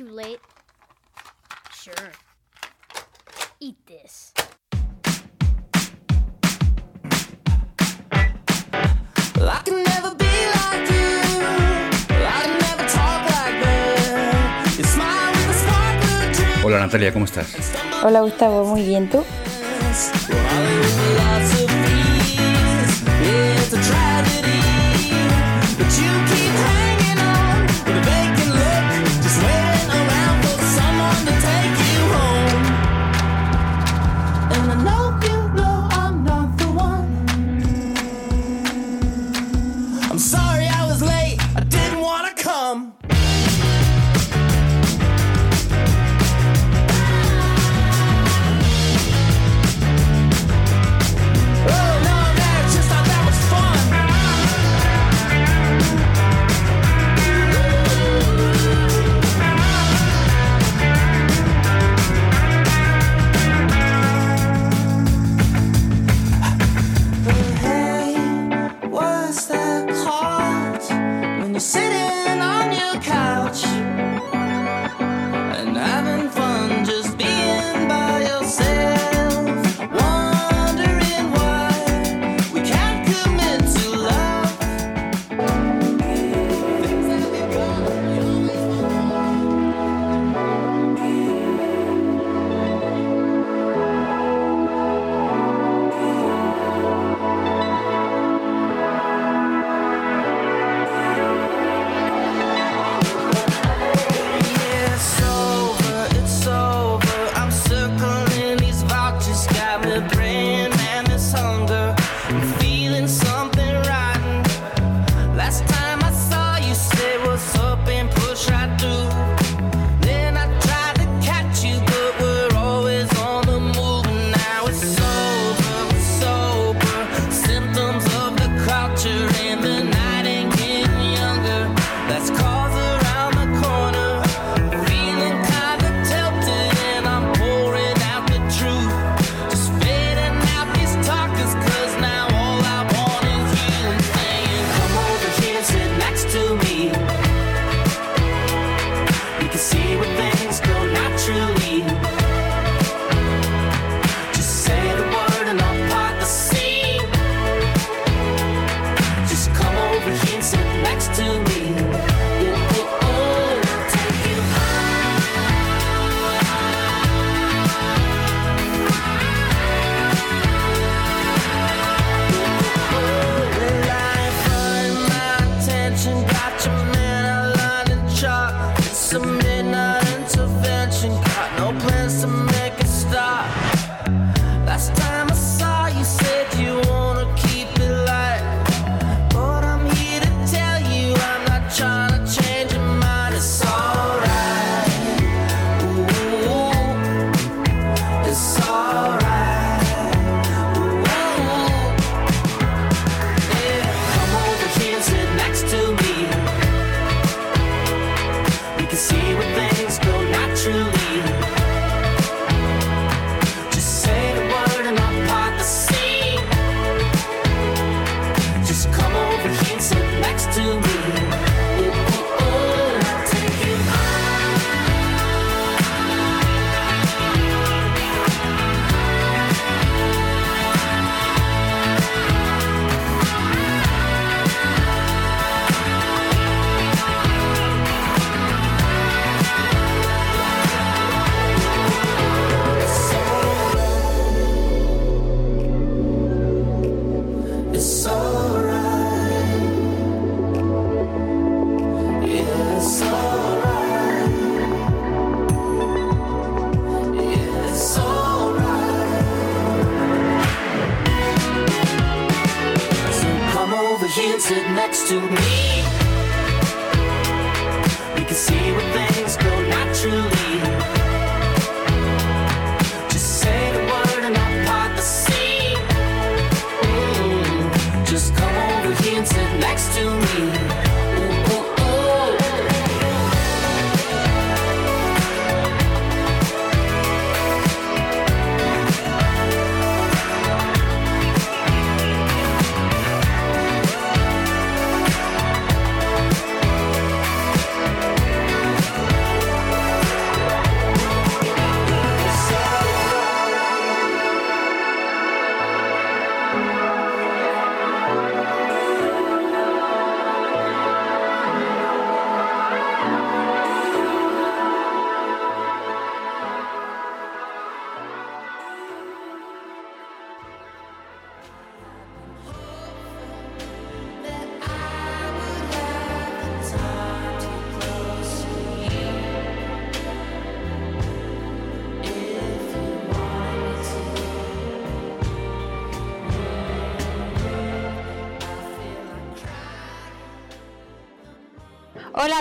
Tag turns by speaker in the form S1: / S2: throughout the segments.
S1: too late? Sure. Eat this.
S2: Hola Natalia, ¿cómo estás?
S3: Hola Gustavo, muy bien, ¿tú?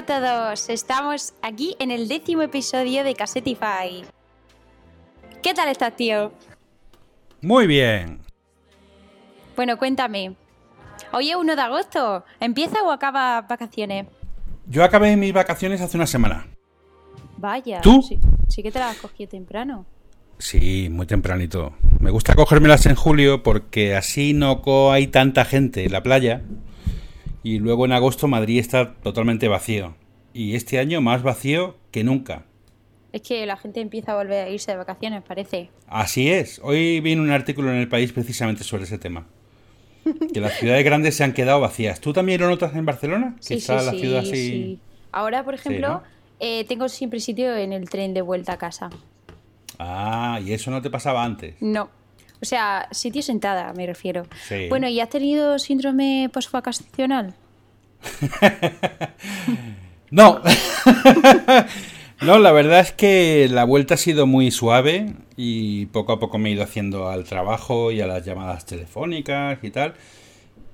S4: Todos, estamos aquí en el décimo episodio de Cassetify. ¿Qué tal estás, tío?
S2: Muy bien.
S4: Bueno, cuéntame. Hoy es 1 de agosto. ¿Empieza o acaba vacaciones?
S2: Yo acabé mis vacaciones hace una semana.
S4: Vaya.
S2: ¿Tú?
S4: Sí, sí que te las has cogido temprano.
S2: Sí, muy tempranito. Me gusta cogérmelas en julio porque así no hay tanta gente en la playa. Y luego en agosto Madrid está totalmente vacío. Y este año más vacío que nunca.
S4: Es que la gente empieza a volver a irse de vacaciones, parece.
S2: Así es. Hoy vi un artículo en el país precisamente sobre ese tema. Que las ciudades grandes se han quedado vacías. ¿Tú también lo notas en Barcelona? Que está la ciudad así.
S4: sí. Ahora, por ejemplo,
S2: ¿no?
S4: eh, tengo siempre sitio en el tren de vuelta a casa.
S2: Ah, y eso no te pasaba antes.
S4: No. O sea, sitio sentada, me refiero.
S2: Sí.
S4: Bueno, ¿y has tenido síndrome postvacacional?
S2: No. no, la verdad es que la vuelta ha sido muy suave y poco a poco me he ido haciendo al trabajo y a las llamadas telefónicas y tal.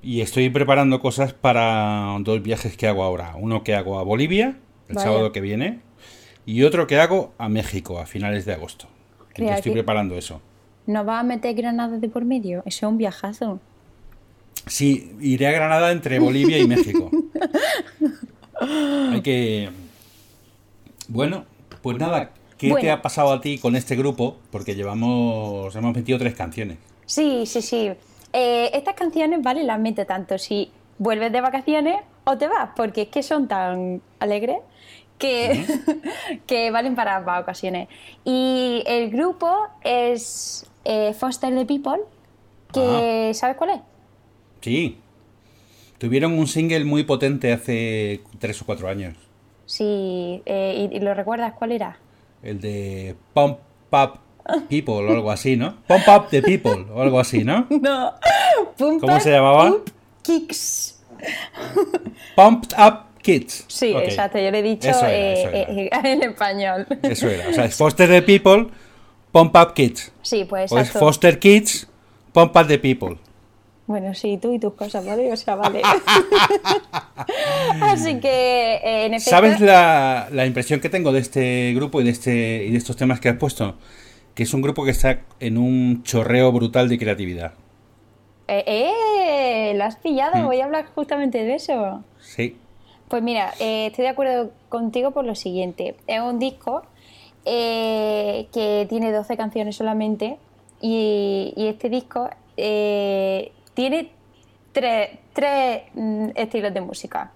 S2: Y estoy preparando cosas para dos viajes que hago ahora. Uno que hago a Bolivia el
S4: Vaya.
S2: sábado que viene y otro que hago a México a finales de agosto. Entonces estoy preparando eso.
S4: ¿No vas a meter Granada de por medio? Eso es un viajazo.
S2: Sí, iré a Granada entre Bolivia y México. Hay que... Bueno, pues nada, ¿qué te ha pasado a ti con este grupo? Porque llevamos, hemos metido tres canciones.
S4: Sí, sí, sí. Eh, estas canciones, vale, las mete tanto si vuelves de vacaciones o te vas, porque es que son tan alegres que, que valen para ambas ocasiones. Y el grupo es eh, Foster the People, que ¿sabes cuál es?
S2: Sí. Tuvieron un single muy potente hace tres o cuatro años.
S4: Sí, eh, y, y lo recuerdas cuál era?
S2: El de Pump Up People o algo así, ¿no? Pump Up the People o algo así, ¿no?
S4: No.
S2: ¿Cómo se llamaba?
S4: Kicks.
S2: Pumped Up Kids.
S4: Sí,
S2: Ok.
S4: exacto, yo le he dicho
S2: Eso era,
S4: eh,
S2: eso era.
S4: eh, en español.
S2: Eso era. O sea, es Foster the People, Pump Up Kids.
S4: Sí, pues
S2: O es
S4: exacto.
S2: Foster Kids, Pump Up the People.
S4: Bueno, sí, tú y tus cosas, ¿vale? O sea, vale. Así que, eh, en efecto...
S2: ¿Sabes la, la impresión que tengo de este grupo y de, este, y de estos temas que has puesto? Que es un grupo que está en un chorreo brutal de creatividad.
S4: Eh, eh, ¿Lo has pillado?
S2: Mm.
S4: Voy a hablar justamente de eso.
S2: Sí.
S4: Pues mira, eh, estoy de acuerdo contigo por lo siguiente. Es un disco eh, que tiene 12 canciones solamente y, y este disco eh, tiene tres, tres, mm, estilos de música.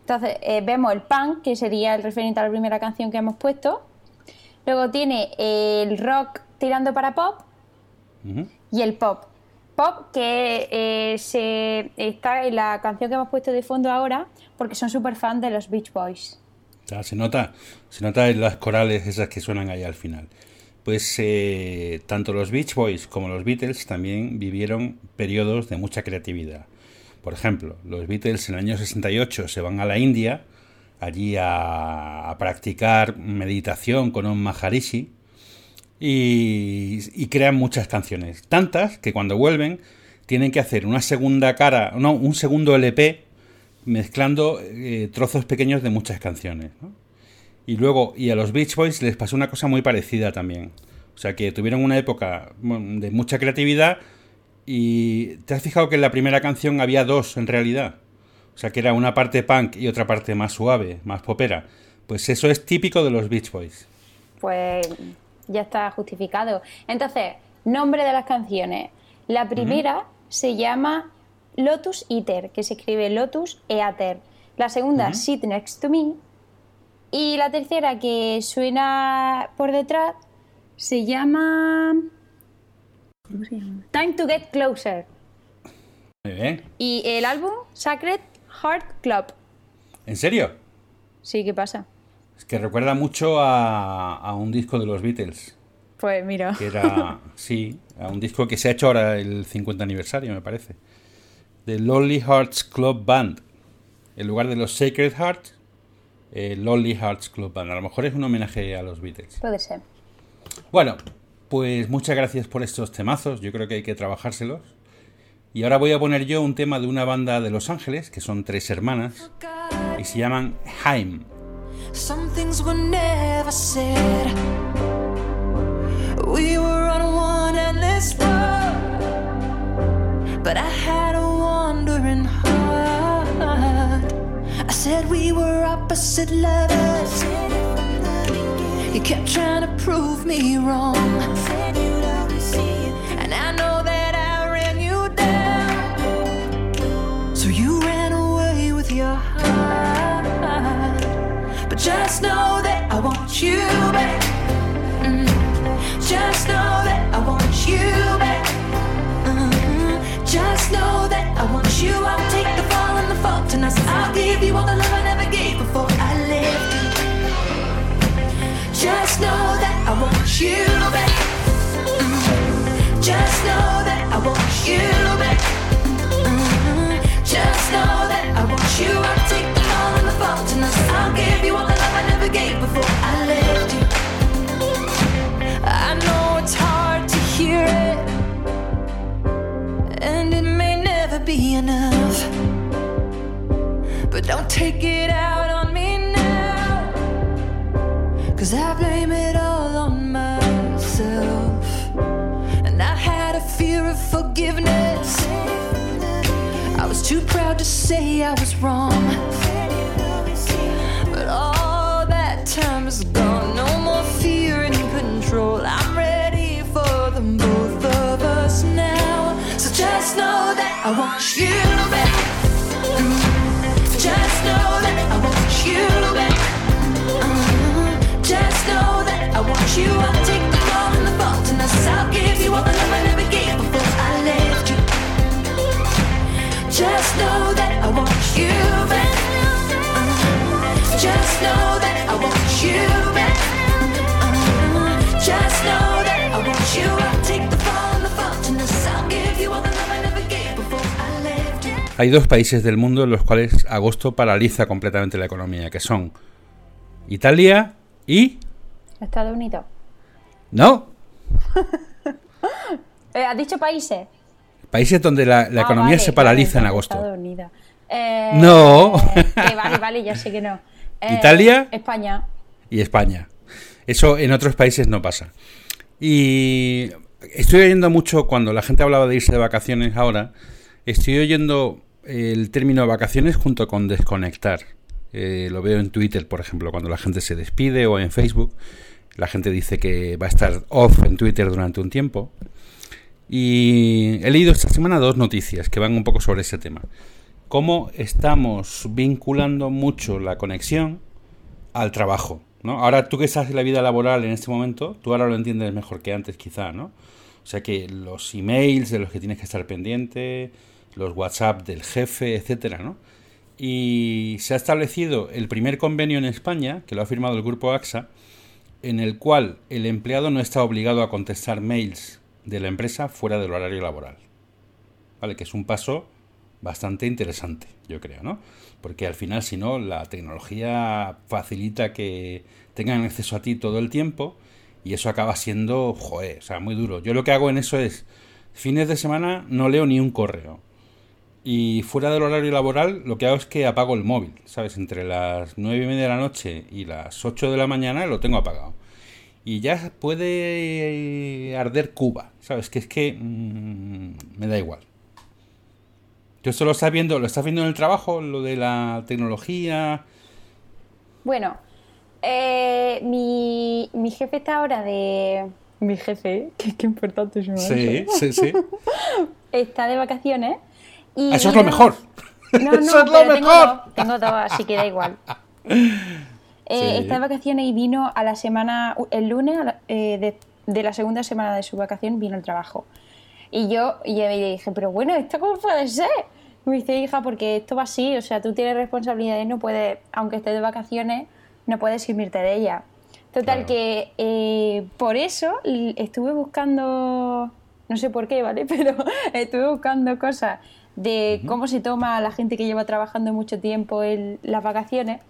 S4: Entonces, vemos el punk, que sería el referente a la primera canción que hemos puesto. Luego tiene el rock tirando para pop y el pop. Que eh, se está en la canción que hemos puesto de fondo ahora porque son súper fan de los Beach Boys.
S2: Se nota, se nota en las corales esas que suenan ahí al final. Pues eh, tanto los Beach Boys como los Beatles también vivieron periodos de mucha creatividad. Por ejemplo, los Beatles en el año 68 se van a la India, allí a practicar meditación con un Maharishi, y, y crean muchas canciones. Tantas que cuando vuelven tienen que hacer una segunda cara, no, un segundo LP mezclando eh, trozos pequeños de muchas canciones. Y luego, y a los Beach Boys les pasó una cosa muy parecida también. O sea que tuvieron una época de mucha creatividad y te has fijado que en la primera canción había dos en realidad. O sea que era una parte punk y otra parte más suave, más popera. Pues eso es típico de los Beach Boys.
S4: Pues ya está justificado. Entonces, nombre de las canciones. La primera se llama Lotus Eater, que se escribe Lotus Eater. La segunda, Sit Next to Me. Y la tercera, que suena por detrás, se llama. ¿Cómo se llama? Time to Get Closer.
S2: Muy bien.
S4: Y el álbum, Sacred Heart Club.
S2: ¿En serio?
S4: Sí, ¿qué pasa?
S2: Es que recuerda mucho a, a un disco de los Beatles.
S4: Pues mira.
S2: Que era, sí, a un disco que se ha hecho ahora el 50 aniversario, me parece. The Lonely Hearts Club Band. En lugar de los Sacred Hearts, eh, Lonely Hearts Club Band. A lo mejor es un homenaje a los Beatles.
S4: Puede ser.
S2: Bueno, pues muchas gracias por estos temazos. Yo creo que hay que trabajárselos. Y ahora voy a poner yo un tema de una banda de Los Ángeles, que son tres hermanas, y se llaman Heim.
S5: Some things were never said. We were on one endless road, but I had a wandering heart. I said we were opposite lovers. You kept trying to prove me wrong, just know that I want you back. Mm. Just know that I want you back. Mhm. Just know that I want you. I'll take the fall and the fault, and I'll give you all the love I never gave before I left. Just know that I want you back. Mm. Just know that I want you back. Mhm. Just know that I want you. Be enough. But don't take it out on me now, cause I blame it all on myself. And I had a fear of forgiveness. I was too proud to say I was wrong. But all that time is gone. No more fear and control. I'm I want you back. Mm. Just know that I want you back. Mhm. Just know that I want you. I'll take the fall and the fault, and I'll give you all the love I never gave before I left you. Just know
S2: Hay dos países del mundo en los cuales agosto paraliza completamente la economía, que son Italia y...
S4: Estados Unidos.
S2: No,
S4: Eh, ¿Has dicho países?
S2: países donde la, la
S4: Ah,
S2: economía
S4: vale,
S2: se paraliza en agosto.
S4: Estados Unidos. Eh,
S2: No.
S4: que vale, vale, ya sé que no. Eh,
S2: ¿Italia?
S4: España.
S2: y España. Eso en otros países no pasa. Y estoy oyendo mucho cuando la gente hablaba de irse de vacaciones ahora, estoy oyendo el término vacaciones junto con desconectar. Eh, lo veo en Twitter, por ejemplo, cuando la gente se despide o en Facebook. La gente dice que va a estar off en Twitter durante un tiempo. Y he leído esta semana dos noticias que van un poco sobre ese tema. Cómo estamos vinculando mucho la conexión al trabajo, ¿no? Ahora tú que estás en la vida laboral en este momento, tú ahora lo entiendes mejor que antes quizá, ¿no? O sea que los emails de los que tienes que estar pendiente, los WhatsApp del jefe, etcétera, ¿no? Y se ha establecido el primer convenio en España, que lo ha firmado el grupo AXA, en el cual el empleado no está obligado a contestar mails de la empresa fuera del horario laboral. ¿Vale? Que es un paso bastante interesante, yo creo, ¿no? Porque al final, si no, la tecnología facilita que tengan acceso a ti todo el tiempo y eso acaba siendo, joder, o sea, muy duro. Yo lo que hago en eso es, fines de semana no leo ni un correo. Y fuera del horario laboral, lo que hago es que apago el móvil, ¿sabes? Entre las nueve y media de la noche y las 8 de la mañana lo tengo apagado. Y ya puede arder Cuba, ¿sabes? Que es que mm, me da igual. Yo esto lo estás viendo, lo estás viendo en el trabajo, lo de la tecnología.
S4: Bueno, eh, mi, mi jefe está ahora de... Mi jefe, que qué importante es
S2: Sí, sí, sí.
S4: Está de vacaciones. Y
S2: Eso es lo mejor.
S4: No, no,
S2: Eso es lo
S4: pero tengo
S2: mejor.
S4: dos, tengo dos, así que da igual. Eh,
S2: Sí.
S4: Está de vacaciones y vino a la semana, el lunes eh, de, de la segunda semana de su vacación vino al trabajo. Y yo, y le dije, pero bueno, ¿esto cómo puede ser? Me dice, hija, porque esto va así, o sea, tú tienes responsabilidades, no puedes, aunque estés de vacaciones, no puedes irte de ella. Total,
S2: Claro.
S4: que eh, por eso estuve buscando, no sé por qué, ¿vale? Pero estuve buscando cosas de cómo se toma a la gente que lleva trabajando mucho tiempo en las vacaciones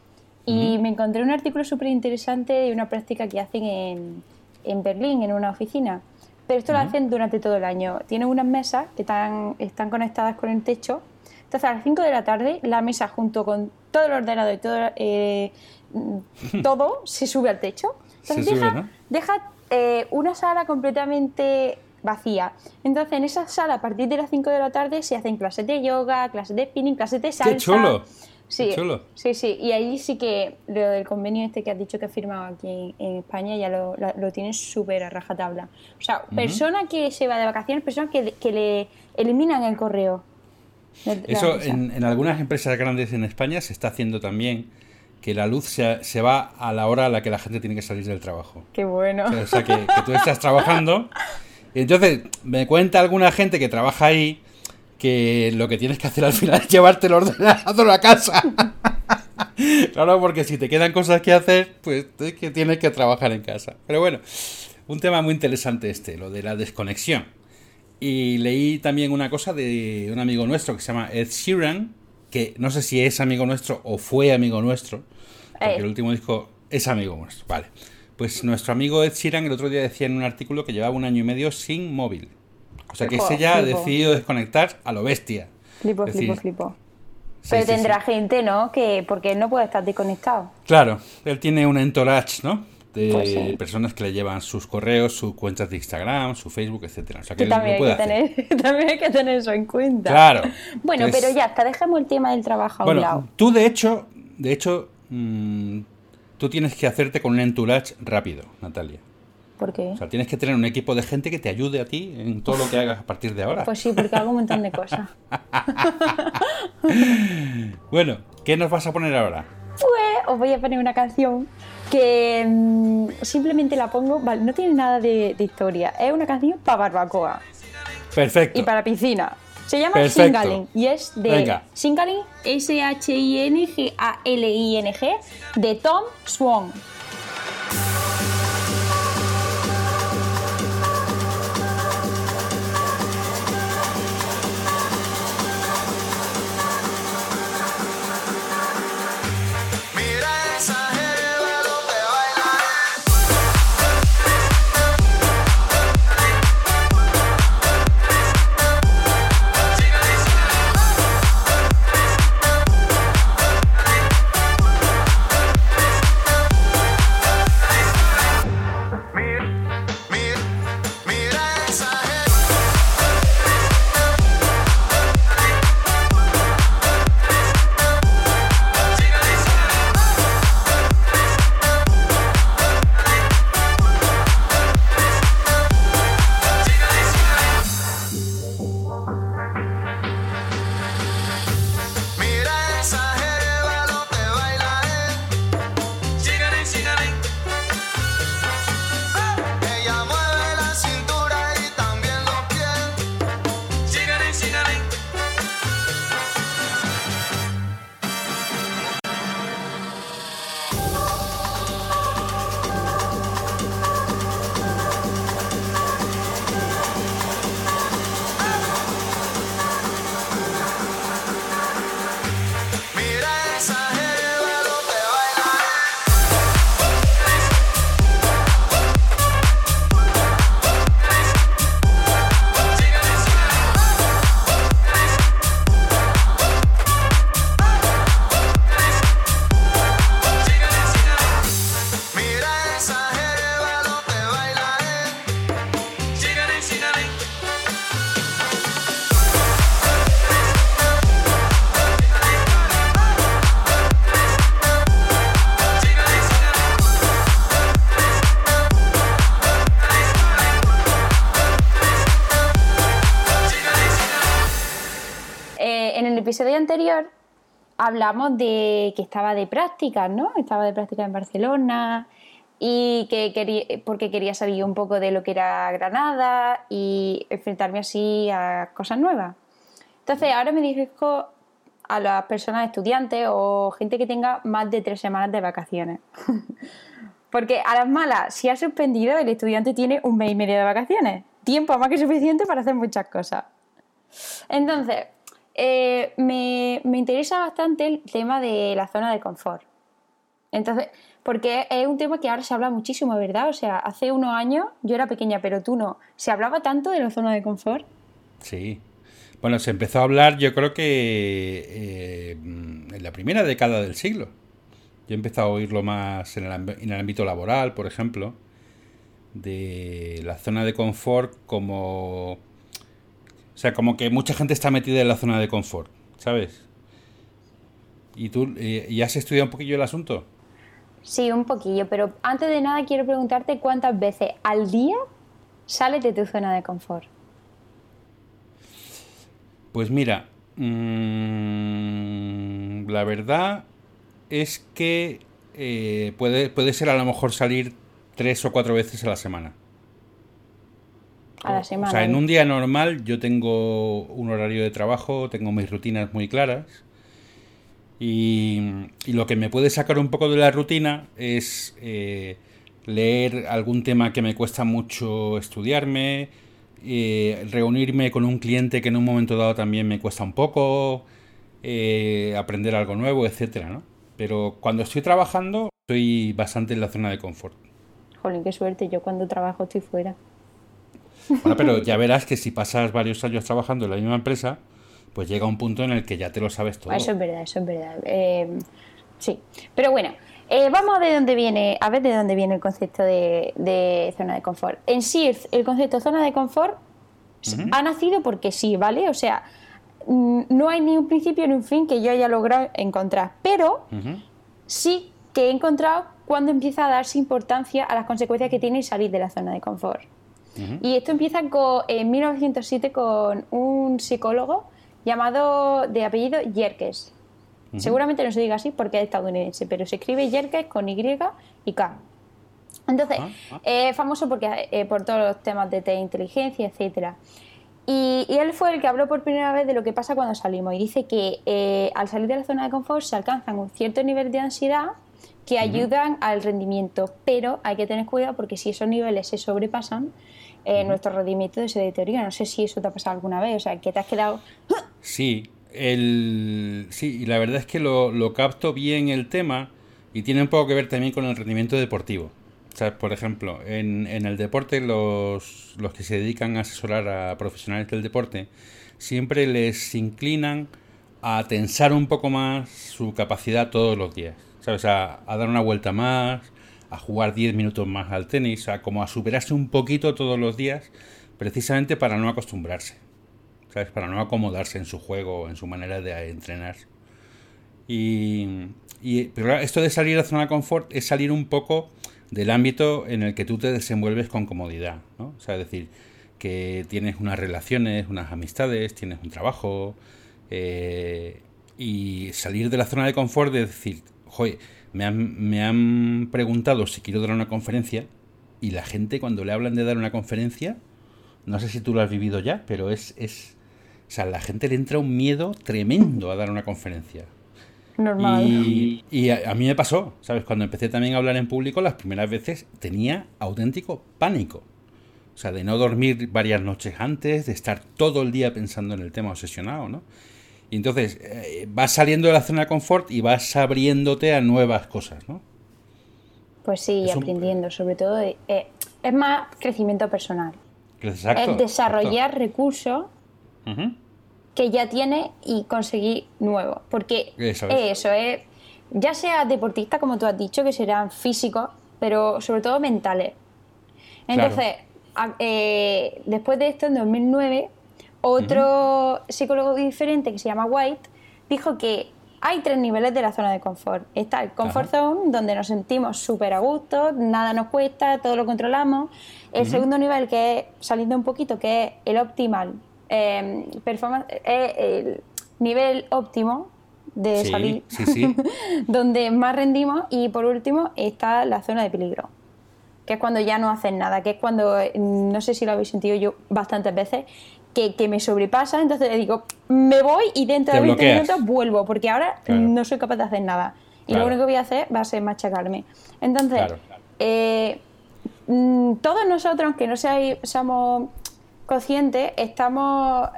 S4: y me encontré un artículo súper interesante de una práctica que hacen en, en Berlín, en una oficina. Pero esto lo hacen durante todo el año. Tienen unas mesas que están, están conectadas con el techo. Entonces a las 5 de la tarde la mesa junto con todo el ordenador y todo, eh, todo se sube al techo. Entonces
S2: Se sube,
S4: deja,
S2: ¿no?
S4: deja, eh, una sala completamente vacía. Entonces en esa sala a partir de las 5 de la tarde se hacen clases de yoga, clases de spinning, clases de salsa.
S2: chulo!
S4: Sí,
S2: Qué chulo.
S4: sí, sí. Y ahí sí que lo del convenio este que has dicho que has firmado aquí en, en España ya lo, la- lo tienes súper a rajatabla. O sea, persona que se va de vacaciones, persona que, que le eliminan el correo.
S2: Eso en, en algunas empresas grandes en España se está haciendo también que la luz se, se va a la hora a la que la gente tiene que salir del trabajo.
S4: Qué bueno.
S2: O sea, que, que tú estás trabajando. Entonces, me cuenta alguna gente que trabaja ahí que lo que tienes que hacer al final es llevarte el ordenador a casa. claro, porque si te quedan cosas que hacer, pues es que tienes que trabajar en casa. Pero bueno, un tema muy interesante este, lo de la desconexión. Y leí también una cosa de un amigo nuestro que se llama Ed Sheeran, que no sé si es amigo nuestro o fue amigo nuestro, porque
S4: Eh.
S2: el último disco es amigo nuestro. Vale. Pues nuestro amigo Ed Sheeran el otro día decía en un artículo que llevaba un año y medio sin móvil. O sea que
S4: Flipo,
S2: ese ya ha decidido desconectar a lo bestia.
S4: Flipo, flipo, flipo.
S2: sí,
S4: Pero
S2: sí, sí.
S4: tendrá gente, ¿no? Que porque no puede estar desconectado.
S2: Claro, él tiene un entourage, ¿no? De
S4: Pues
S2: personas que le llevan sus correos, sus cuentas de Instagram, su Facebook, etcétera. O sea que
S4: también
S2: lo
S4: hay, que
S2: hacer.
S4: tener, también hay que tener eso en cuenta.
S2: Claro.
S4: Bueno,
S2: Entonces,
S4: pero ya está, dejemos el tema del trabajo a un lado.
S2: tú de hecho, de hecho, mm, tú tienes que hacerte con un entourage rápido, Natalia.
S4: ¿Por qué?
S2: O sea, tienes que tener un equipo de gente que te ayude a ti en todo lo que hagas a partir de ahora.
S4: Pues sí, porque hago un montón de cosas.
S2: Bueno, ¿qué nos vas a poner ahora?
S4: Pues os voy a poner una canción que mm, simplemente la pongo, vale, no tiene nada de, de historia, es una canción para barbacoa
S2: Perfecto.
S4: y para piscina. Se llama
S2: Perfecto.
S4: Y es de
S2: Venga.
S4: S-H-I-N-G-A-L-I-N-G, de Tom Swan. Hablamos de que estaba de prácticas, ¿no? Estaba de prácticas en Barcelona y que quería, porque quería salir un poco de lo que era Granada y enfrentarme así a cosas nuevas. Entonces ahora me dirijo a las personas estudiantes o gente que tenga más de tres semanas de vacaciones. Porque a las malas, si ha suspendido, el estudiante tiene un mes y medio de vacaciones. Tiempo más que suficiente para hacer muchas cosas. Entonces, eh, me, me interesa bastante el tema de la zona de confort. Entonces, porque es un tema que ahora se habla muchísimo, ¿verdad? O sea, hace unos años, yo era pequeña, pero tú no. ¿Se hablaba tanto de la zona de confort?
S2: Sí. Bueno, se empezó a hablar, yo creo que eh, en la primera década del siglo. Yo he empezado a oírlo más en el, en el ámbito laboral, por ejemplo, de la zona de confort como... O sea, como que mucha gente está metida en la zona de confort, ¿sabes? ¿Y tú eh, y has estudiado un poquillo el asunto?
S4: Sí, un poquillo, pero antes de nada quiero preguntarte cuántas veces al día sales de tu zona de confort.
S2: Pues mira, mm, la verdad es que eh, puede, puede ser a lo mejor salir tres o cuatro veces a la semana.
S4: A la
S2: O sea, en un día normal yo tengo un horario de trabajo, tengo mis rutinas muy claras. Y, y lo que me puede sacar un poco de la rutina es eh, leer algún tema que me cuesta mucho estudiarme, eh, reunirme con un cliente que en un momento dado también me cuesta un poco, eh, aprender algo nuevo, etcétera, ¿no? Pero cuando estoy trabajando, estoy bastante en la zona de confort.
S4: Jolín, qué suerte, yo cuando trabajo estoy fuera.
S2: Bueno, pero ya verás que si pasas varios años trabajando en la misma empresa, pues llega un punto en el que ya te lo sabes todo.
S4: Eso es verdad, eso es verdad. Eh, sí, pero bueno, eh, vamos a ver de dónde viene, a ver de dónde viene el concepto de, de zona de confort. En sí, el, concepto de zona de confort ha nacido porque sí, ¿vale? O sea, mm, no hay ni un principio ni un fin que yo haya logrado encontrar, pero sí que he encontrado cuando empieza a darse importancia a las consecuencias que tiene salir de la zona de confort. Y esto empieza con- en 1907 con un psicólogo llamado de apellido Yerkes. Seguramente no se diga así porque es estadounidense, pero se escribe Yerkes con Y y K. Entonces,
S2: Ah, ah.
S4: es famoso porque, eh, por todos los temas de inteligencia, etcétera. Y, y él fue el que habló por primera vez de lo que pasa cuando salimos y dice que eh, al salir de la zona de confort se alcanzan un cierto nivel de ansiedad que ayudan al rendimiento, pero hay que tener cuidado porque si esos niveles se sobrepasan, eh, nuestro rendimiento se deteriora. No sé si eso te ha pasado alguna vez, o sea, que te has quedado...
S2: Sí, el, sí, y la verdad es que lo, lo capto bien el tema y tiene un poco que ver también con el rendimiento deportivo. O sea, por ejemplo, en, en el deporte los, los que se dedican a asesorar a profesionales del deporte siempre les inclinan a tensar un poco más su capacidad todos los días. ¿Sabes? A, dar una vuelta más, a jugar 10 minutos más al tenis, a como a superarse un poquito todos los días, precisamente para no acostumbrarse. ¿sabes? Para no acomodarse en su juego, en su manera de entrenar. Y, y- pero esto de salir a zona de confort es salir un poco del ámbito en el que tú te desenvuelves con comodidad, ¿no? O sea, es decir, que tienes unas relaciones, unas amistades, tienes un trabajo, eh, y salir de la zona de confort de decir, joder, me han, me han preguntado si quiero dar una conferencia, y la gente cuando le hablan de dar una conferencia, no sé si tú lo has vivido ya, pero es, es. O sea, a la gente le entra un miedo tremendo a dar una conferencia.
S4: Normal.
S2: Y, y a, a mí me pasó, ¿sabes? Cuando empecé también a hablar en público, las primeras veces tenía auténtico pánico. O sea, de no dormir varias noches antes, de estar todo el día pensando en el tema obsesionado, ¿no? Y entonces eh, vas saliendo de la zona de confort y vas abriéndote a nuevas cosas, ¿no?
S4: Pues sí,
S2: Es un-
S4: aprendiendo, sobre todo, eh, eh, es más crecimiento personal.
S2: Exacto.
S4: es desarrollar recursos que ya tiene y conseguir nuevos. Porque
S2: Eso
S4: es
S2: es.
S4: eso, es, ya sea deportista, como tú has dicho, que serán físicos, pero sobre todo mentales. Entonces, eh, después de esto, en 2009, otro psicólogo diferente que se llama White dijo que hay tres niveles de la zona de confort. Está el comfort
S2: Ajá.
S4: zone, donde nos sentimos súper a gusto, nada nos cuesta, todo lo controlamos. El segundo nivel, que es saliendo un poquito, que es el optimal, eh, performance, es el nivel óptimo de
S2: Sí,
S4: salir,
S2: sí, sí.
S4: donde más rendimos. Y por último está la zona de peligro, que es cuando ya no haces nada, que es cuando, eh, no sé si lo habéis sentido yo bastantes veces, que, que me sobrepasa, entonces le digo, me voy y dentro
S2: Te
S4: de 20
S2: bloqueas.
S4: minutos vuelvo, porque ahora
S2: Claro.
S4: no soy capaz de hacer nada. Y
S2: Claro.
S4: lo único que voy a hacer va a ser machacarme. Entonces,
S2: Claro.
S4: eh, mm, todos nosotros, aunque no seamos conscientes, estamos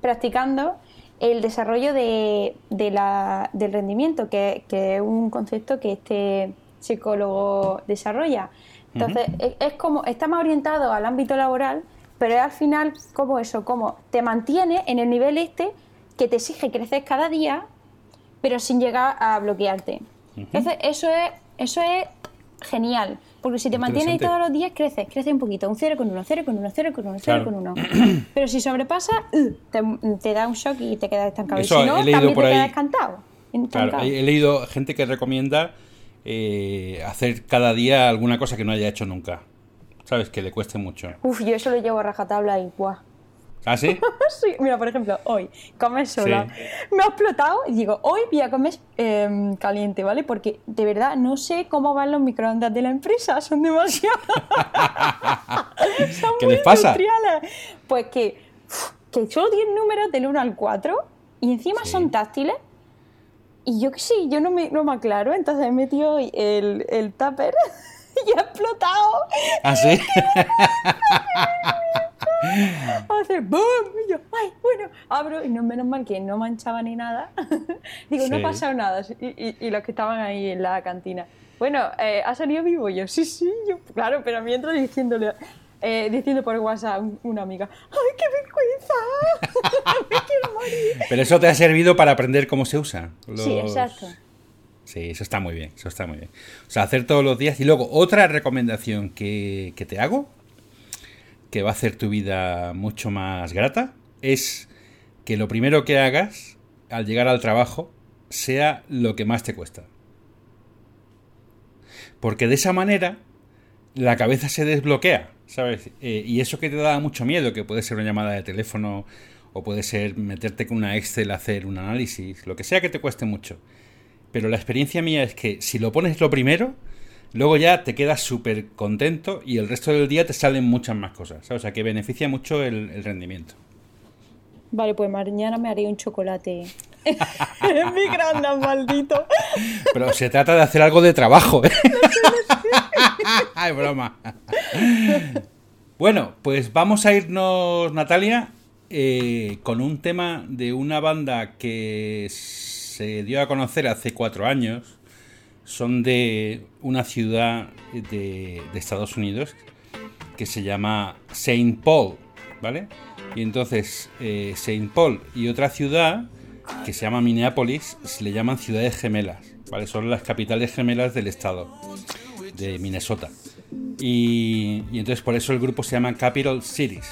S4: practicando el desarrollo de, de la- del rendimiento, que, que es un concepto que este psicólogo desarrolla. Entonces, es, es como, está más orientado al ámbito laboral, pero es al final como eso, como te mantiene en el nivel este que te exige crecer cada día, pero sin llegar a bloquearte. Entonces, eso es, eso es genial. Porque si te mantienes todos los días, creces, creces un poquito, un 0 con 1, 0 con 1, 0 con 1, 0
S2: Claro.
S4: con 1. Pero si sobrepasa, uh, te, te da un shock y te quedas estancado.
S2: Eso
S4: y si no,
S2: he leído
S4: también
S2: por
S4: te
S2: ahí.
S4: quedas estancado.
S2: Claro, he leído gente que recomienda eh, hacer cada día alguna cosa que no haya hecho nunca. ¿Sabes? Que le cueste mucho.
S4: Uf, yo eso lo llevo a rajatabla y guau.
S2: ¿Ah, sí?
S4: Sí, mira, por ejemplo, hoy comer sola.
S2: Sí.
S4: Me ha explotado y digo, hoy voy a comer eh, caliente, ¿vale? Porque de verdad no sé cómo van los microondas de la empresa, son demasiado. son
S2: ¿Qué
S4: muy
S2: les pasa?
S4: industriales. Pues que, que solo tienen números del 1 al 4 y encima
S2: Sí.
S4: son táctiles. Y yo que sí, yo no me, no me aclaro, entonces he metido el, el tupper y ha explotado.
S2: ¿Ah, sí?
S4: a hacer ¡boom! Y yo, ay, bueno, abro y no menos mal que no manchaba ni nada. Digo, no ha
S2: Sí.
S4: pasado nada. Y, y- y los que estaban ahí en la cantina. Bueno, eh, ¿ha salido vivo? Y yo, sí, sí, yo, claro, pero mientras diciéndole, eh, diciendo por WhatsApp una amiga, ¡ay, qué vergüenza! ¡Me quiero morir!
S2: Pero eso te ha servido para aprender cómo se usa.
S4: Sí, exacto.
S2: Sí, eso está muy bien, eso está muy bien. O sea, hacer todos los días. Y luego, otra recomendación que, que te hago, que va a hacer tu vida mucho más grata, es que lo primero que hagas al llegar al trabajo sea lo que más te cuesta. Porque de esa manera la cabeza se desbloquea, ¿sabes? Eh, y eso que te da mucho miedo, que puede ser una llamada de teléfono o puede ser meterte con una Excel a hacer un análisis, lo que sea que te cueste mucho. Pero la experiencia mía es que si lo pones lo primero, luego ya te quedas súper contento y el resto del día te salen muchas más cosas. ¿sabes? O sea, que beneficia mucho el, el rendimiento.
S4: Vale, pues mañana me haré un chocolate. en microondas, maldito.
S2: Pero se trata de hacer algo de trabajo. ¿eh? es broma. Bueno, pues vamos a irnos, Natalia, eh, con un tema de una banda que se dio a conocer hace cuatro años. Son de una ciudad de, de Estados Unidos que se llama Saint Paul, ¿vale? Y entonces eh, Saint Paul y otra ciudad que se llama Minneapolis se le llaman ciudades gemelas, ¿vale? Son las capitales gemelas del estado de Minnesota. Y, y entonces por eso el grupo se llama Capital Cities.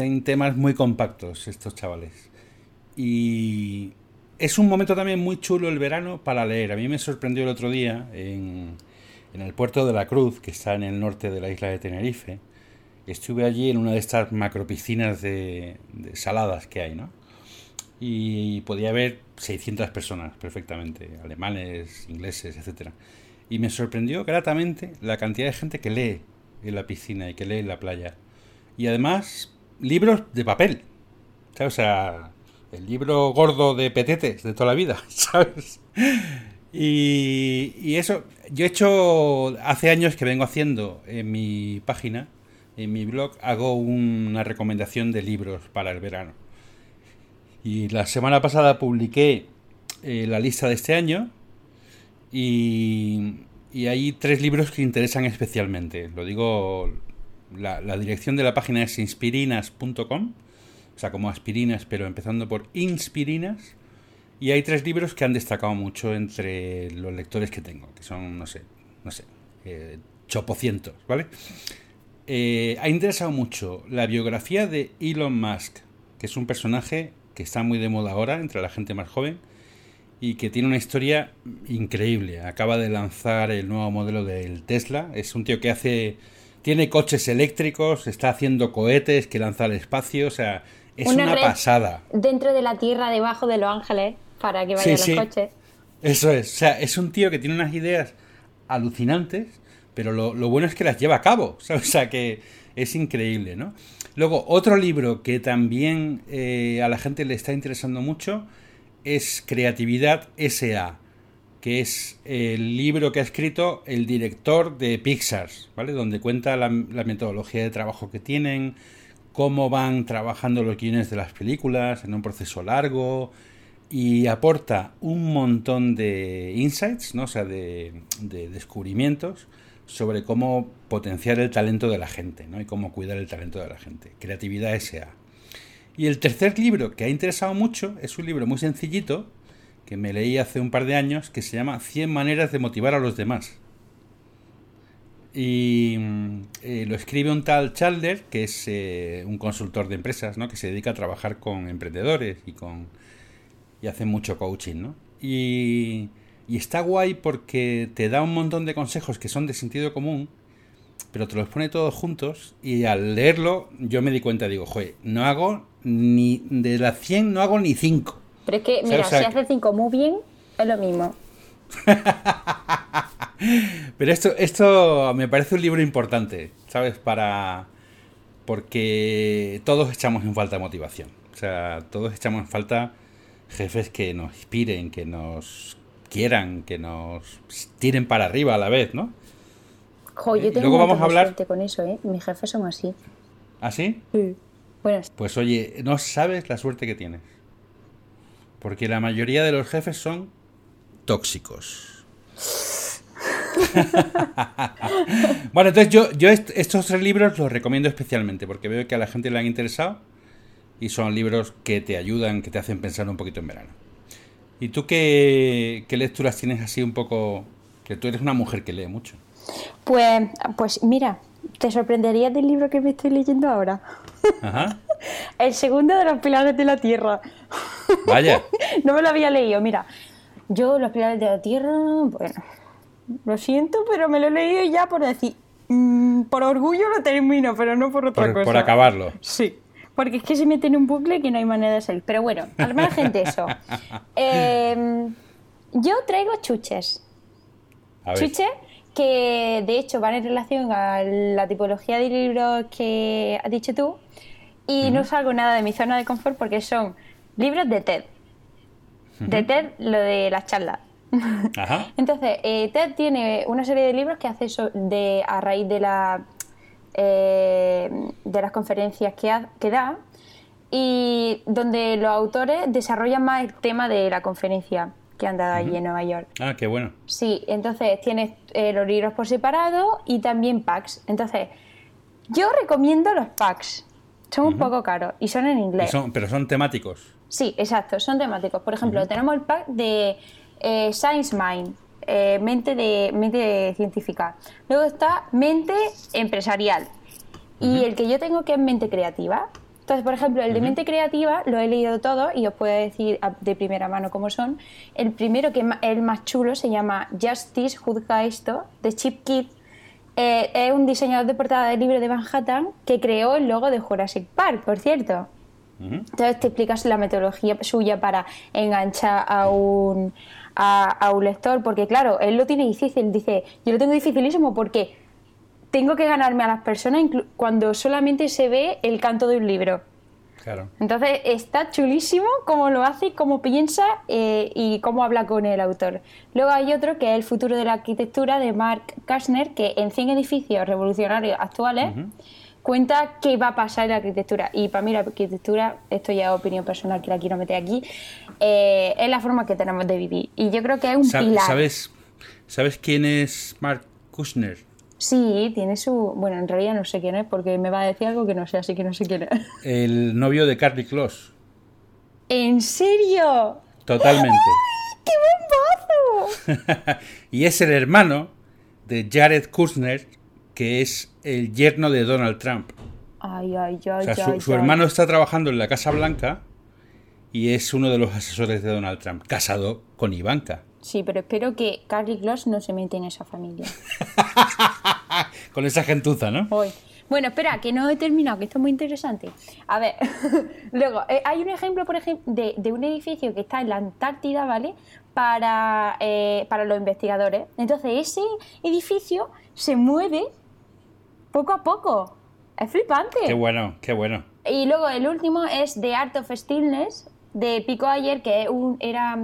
S2: Hacen temas muy compactos estos chavales. Y es un momento también muy chulo el verano para leer. A mí me sorprendió el otro día en, en el puerto de la Cruz, que está en el norte de la isla de Tenerife. Estuve allí en una de estas macropiscinas de, de saladas que hay, ¿no? Y podía ver 600 personas perfectamente, alemanes, ingleses, etcétera. Y me sorprendió gratamente la cantidad de gente que lee en la piscina y que lee en la playa. Y además, libros de papel. ¿Sabes? O sea, el libro gordo de petetes de toda la vida, ¿sabes? Y, y eso, yo he hecho, hace años que vengo haciendo en mi página, en mi blog, hago una recomendación de libros para el verano. Y la semana pasada publiqué eh, la lista de este año y, y hay tres libros que interesan especialmente. Lo digo, la, dirección de la página es inspirinas.com, o sea, como aspirinas, pero empezando por inspirinas. Y hay tres libros que han destacado mucho entre los lectores que tengo, que son, no sé, no sé, eh, chopocientos, ¿vale? Eh, ha interesado mucho la biografía de Elon Musk, que es un personaje que está muy de moda ahora entre la gente más joven y que tiene una historia increíble. Acaba de lanzar el nuevo modelo del Tesla. Es un tío que hace. Tiene coches eléctricos, está haciendo cohetes que lanza al espacio. O sea, es una,
S4: red
S2: pasada.
S4: Dentro de la tierra, debajo de Los Ángeles, para que vayan
S2: Sí,
S4: los
S2: sí.
S4: coches.
S2: Eso es. O sea, es un tío que tiene unas ideas alucinantes, pero lo, lo bueno es que las lleva a cabo. ¿sabes? O sea, que es increíble, ¿no? Luego, otro libro que también eh, a la gente le está interesando mucho es Creatividad SA, que es el libro que ha escrito el director de Pixar, ¿vale? Donde cuenta la, la metodología de trabajo que tienen, cómo van trabajando los guiones de las películas en un proceso largo y aporta un montón de insights, ¿no? o sea, de, de descubrimientos sobre cómo potenciar el talento de la gente ¿no? y cómo cuidar el talento de la gente. Creatividad SA. Y el tercer libro que ha interesado mucho es un libro muy sencillito que me leí hace un par de años que se llama 100 maneras de motivar a los demás. Y eh, lo escribe un tal Chalder, que es eh, un consultor de empresas, ¿no? que se dedica a trabajar con emprendedores y con y hace mucho coaching, ¿no? Y, y está guay porque te da un montón de consejos que son de sentido común, pero te los pone todos juntos y al leerlo yo me di cuenta, digo, joder, no hago ni de las 100 no hago ni 5.
S4: Pero es que, mira,
S2: o sea,
S4: si hace cinco muy bien, es lo mismo.
S2: Pero esto, esto me parece un libro importante, ¿sabes? Para. Porque todos echamos en falta motivación. O sea, todos echamos en falta jefes que nos inspiren, que nos quieran, que nos tiren para arriba a la vez, ¿no?
S4: Jo, yo tengo
S2: luego vamos a hablar-
S4: con eso, ¿eh? Mis jefes son así.
S2: ¿Así?
S4: Bueno,
S2: Pues oye, no sabes la suerte que tienes. Porque la mayoría de los jefes son tóxicos. bueno, entonces yo, yo est- estos tres libros los recomiendo especialmente porque veo que a la gente le han interesado y son libros que te ayudan, que te hacen pensar un poquito en verano. ¿Y tú qué, qué lecturas tienes así un poco... que tú eres una mujer que lee mucho?
S4: pues, pues mira, te sorprenderías del libro que me estoy leyendo ahora.
S2: Ajá.
S4: El segundo de los pilares de la tierra.
S2: Vaya.
S4: No me lo había leído, mira. Yo, los pilares de la tierra, bueno, lo siento, pero me lo he leído ya por decir, mm, por orgullo lo termino, pero no por otra
S2: Por,
S4: cosa.
S2: por acabarlo.
S4: Sí, porque es que se mete en un bucle que no hay manera de salir. Pero bueno, al margen de eso, eh, yo traigo chuches. Chuches que de hecho van en relación a la tipología de libros que has dicho tú y no salgo nada de mi zona de confort porque son libros de TED. De TED, lo de las charlas.
S2: Ajá.
S4: Entonces, eh, TED tiene una serie de libros que hace so- de, a raíz de, la, eh, de las conferencias que, ha- que da y donde los autores desarrollan más el tema de la conferencia que han dado allí en Nueva York.
S2: Ah, qué bueno.
S4: Sí, entonces tienes eh, los libros por separado y también packs. Entonces, yo recomiendo los packs. Son un poco caros y son en inglés.
S2: son- pero son temáticos.
S4: Sí, exacto, son temáticos. Por ejemplo, tenemos el pack de eh, Science Mind, eh, mente, de, mente científica. Luego está mente empresarial. y el que yo tengo que es mente creativa. Entonces, por ejemplo, el de mente creativa lo he leído todo y os puedo decir de primera mano cómo son. El primero, que es el más chulo, se llama Justice, juzga esto, de Chip Kid. Eh, es un diseñador de portada de libro de Manhattan que creó el logo de Jurassic Park, por cierto. Entonces te explicas la metodología suya para enganchar a un, a, a un lector, porque claro, él lo tiene difícil, dice, yo lo tengo dificilísimo porque tengo que ganarme a las personas cuando solamente se ve el canto de un libro.
S2: Claro.
S4: Entonces está chulísimo cómo lo hace, cómo piensa eh, y cómo habla con el autor. Luego hay otro que es El futuro de la arquitectura de Mark Kastner, que en 100 edificios revolucionarios actuales cuenta qué va a pasar en la arquitectura. Y para mí la arquitectura, esto ya es opinión personal que la quiero meter aquí, eh, es la forma que tenemos de vivir. Y yo creo que es un pilar.
S2: ¿Sabes, ¿Sabes quién es Mark Kushner?
S4: Sí, tiene su... Bueno, en realidad no sé quién es porque me va a decir algo que no sé, así que no sé quién es.
S2: El novio de Carly Close.
S4: ¿En serio?
S2: Totalmente.
S4: ¡Qué bombazo!
S2: y es el hermano de Jared Kushner, que es el yerno de Donald Trump.
S4: Ay, ay, ay,
S2: O sea,
S4: ay,
S2: su, su
S4: ay.
S2: hermano está trabajando en la Casa Blanca y es uno de los asesores de Donald Trump, casado con Ivanka.
S4: Sí, pero espero que Carly Close no se mete en esa familia.
S2: Con esa gentuza, ¿no?
S4: Hoy. Bueno, espera, que no he terminado, que esto es muy interesante. A ver, luego, eh, hay un ejemplo, por ejemplo, de, de un edificio que está en la Antártida, ¿vale? Para, eh, para los investigadores. Entonces, ese edificio se mueve poco a poco. Es flipante.
S2: Qué bueno, qué bueno.
S4: Y luego el último es The Art of Stillness de Pico Ayer, que un- era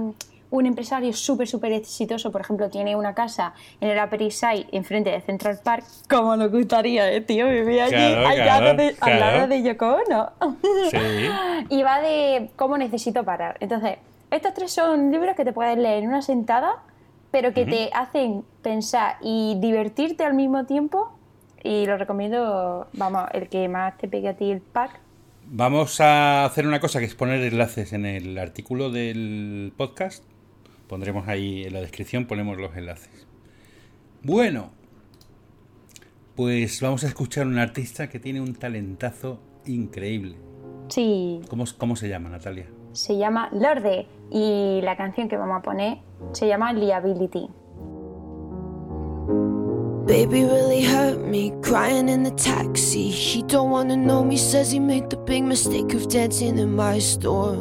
S4: un empresario súper, súper exitoso. Por ejemplo, tiene una casa en el Upper East Side, enfrente de Central Park. Como nos gustaría, eh, tío, vivir allí
S2: Claro,
S4: al,
S2: claro,
S4: lado de, al
S2: claro.
S4: lado de Yoko Ono.
S2: Sí.
S4: y va de cómo necesito parar. Entonces, estos tres son libros que te puedes leer en una sentada, pero que te hacen pensar y divertirte al mismo tiempo. Y lo recomiendo, vamos, el que más te pegue a ti el pack.
S2: Vamos a hacer una cosa que es poner enlaces en el artículo del podcast. Pondremos ahí en la descripción, ponemos los enlaces. Bueno, pues vamos a escuchar un artista que tiene un talentazo increíble.
S4: Sí,
S2: ¿Cómo, cómo se llama, Natalia?
S4: se llama Lorde y la canción que vamos a poner se llama Liability.
S6: Baby really hurt me, crying in the taxi. He don't wanna know me, says he made the big mistake of dancing in my store.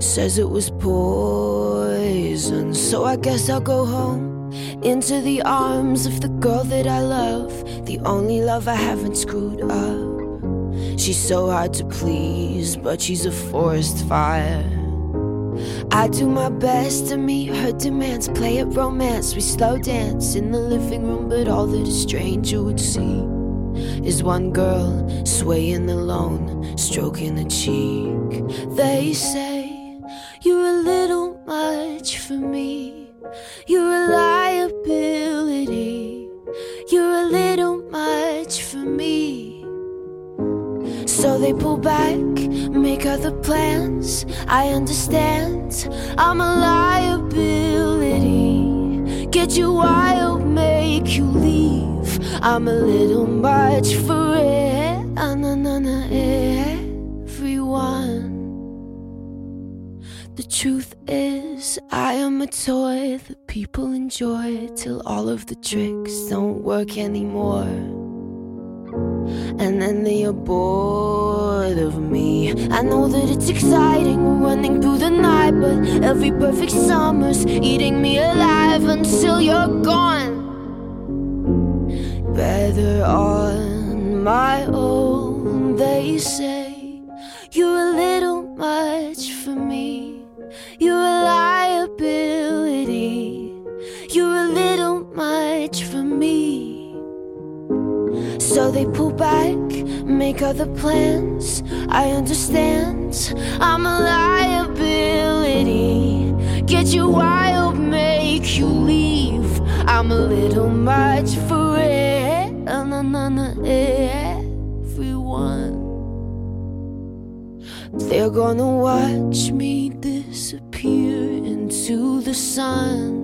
S6: Says it was poison, so I guess I'll go home. Into the arms of the girl that I love, the only love I haven't screwed up. She's so hard to please, but she's a forest fire. I do my best to meet her demands, play at romance. We slow dance in the living room, but all that a stranger would see is one girl swaying alone, stroking a cheek. They say you're a little much for me, you're a liability, you're a little much for me. So they pull back, make other plans. I understand, I'm a liability. Get you wild, make you leave. I'm a little much for it. I am a toy that people enjoy till all of the tricks don't work anymore. And then they are bored of me. I know that it's exciting running through the night, but every perfect summer's eating me alive until you're gone. Better on my own, they say. You're a little much for me. You're a liability. You're a little much for me. So they pull back, make other plans. I understand, I'm a liability. Get you wild, make you leave. I'm a little much for it. Everyone. They're gonna watch me disappear into the sun.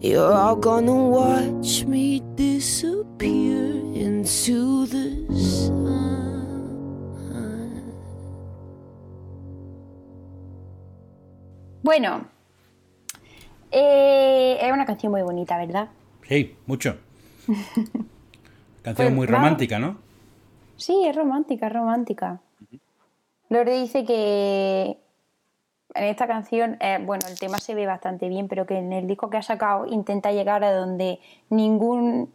S6: You're all gonna watch me disappear into the sun.
S4: Bueno, eh, es una canción muy bonita, ¿verdad?
S2: Sí, mucho. Canción
S4: Pues,
S2: muy romántica, ¿no?
S4: Sí, es romántica, es romántica. Lorde dice que en esta canción, eh, bueno, el tema se ve bastante bien, pero que en el disco que ha sacado intenta llegar a donde ningún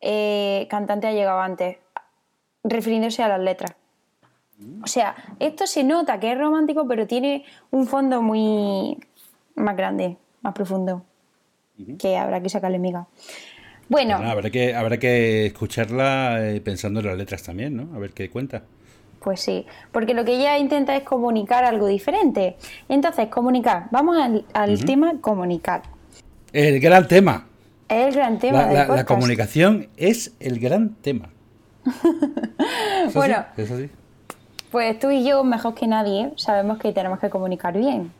S4: eh, cantante ha llegado antes, refiriéndose a las letras. O sea, esto se nota que es romántico, pero tiene un fondo muy más grande, más profundo, que habrá que sacarle miga. Bueno,
S2: Bueno, habrá, que, habrá que escucharla eh, pensando en las letras también, ¿no? A ver qué cuenta.
S4: Pues sí, porque lo que ella intenta es comunicar algo diferente. Entonces, comunicar. Vamos al, al tema comunicar.
S2: El gran tema.
S4: Es el gran tema
S2: La,
S4: del
S2: la- comunicación es el gran tema. ¿Es así?
S4: Bueno.
S2: ¿Es así?
S4: Pues tú y yo, mejor que nadie, sabemos que tenemos que comunicar bien.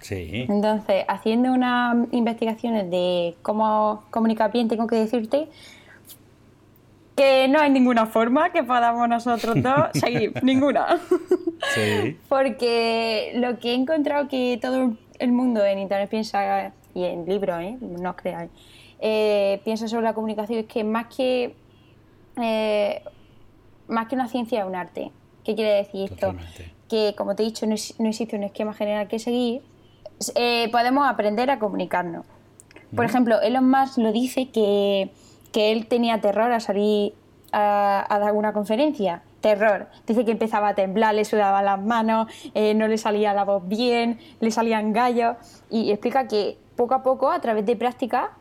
S2: Sí.
S4: Entonces, haciendo unas investigaciones de cómo comunicar bien, tengo que decirte que no hay ninguna forma que podamos nosotros dos seguir. ninguna.
S2: Sí.
S4: Porque lo que he encontrado que todo el mundo en internet piensa, y en libros, ¿eh? no os creáis, eh, piensa sobre la comunicación es que más que eh, más que una ciencia es un arte. ¿Qué quiere decir esto?
S2: Totalmente.
S4: Que, como te he dicho, no, existe un esquema general que seguir. Podemos aprender a comunicarnos. Por ejemplo, Elon Musk lo dice que, que él tenía terror a salir a, a dar una conferencia. Terror. Dice que empezaba a temblar, le sudaban las manos, eh, no le salía la voz bien, le salían gallos. Y explica que poco a poco, a través de práctica,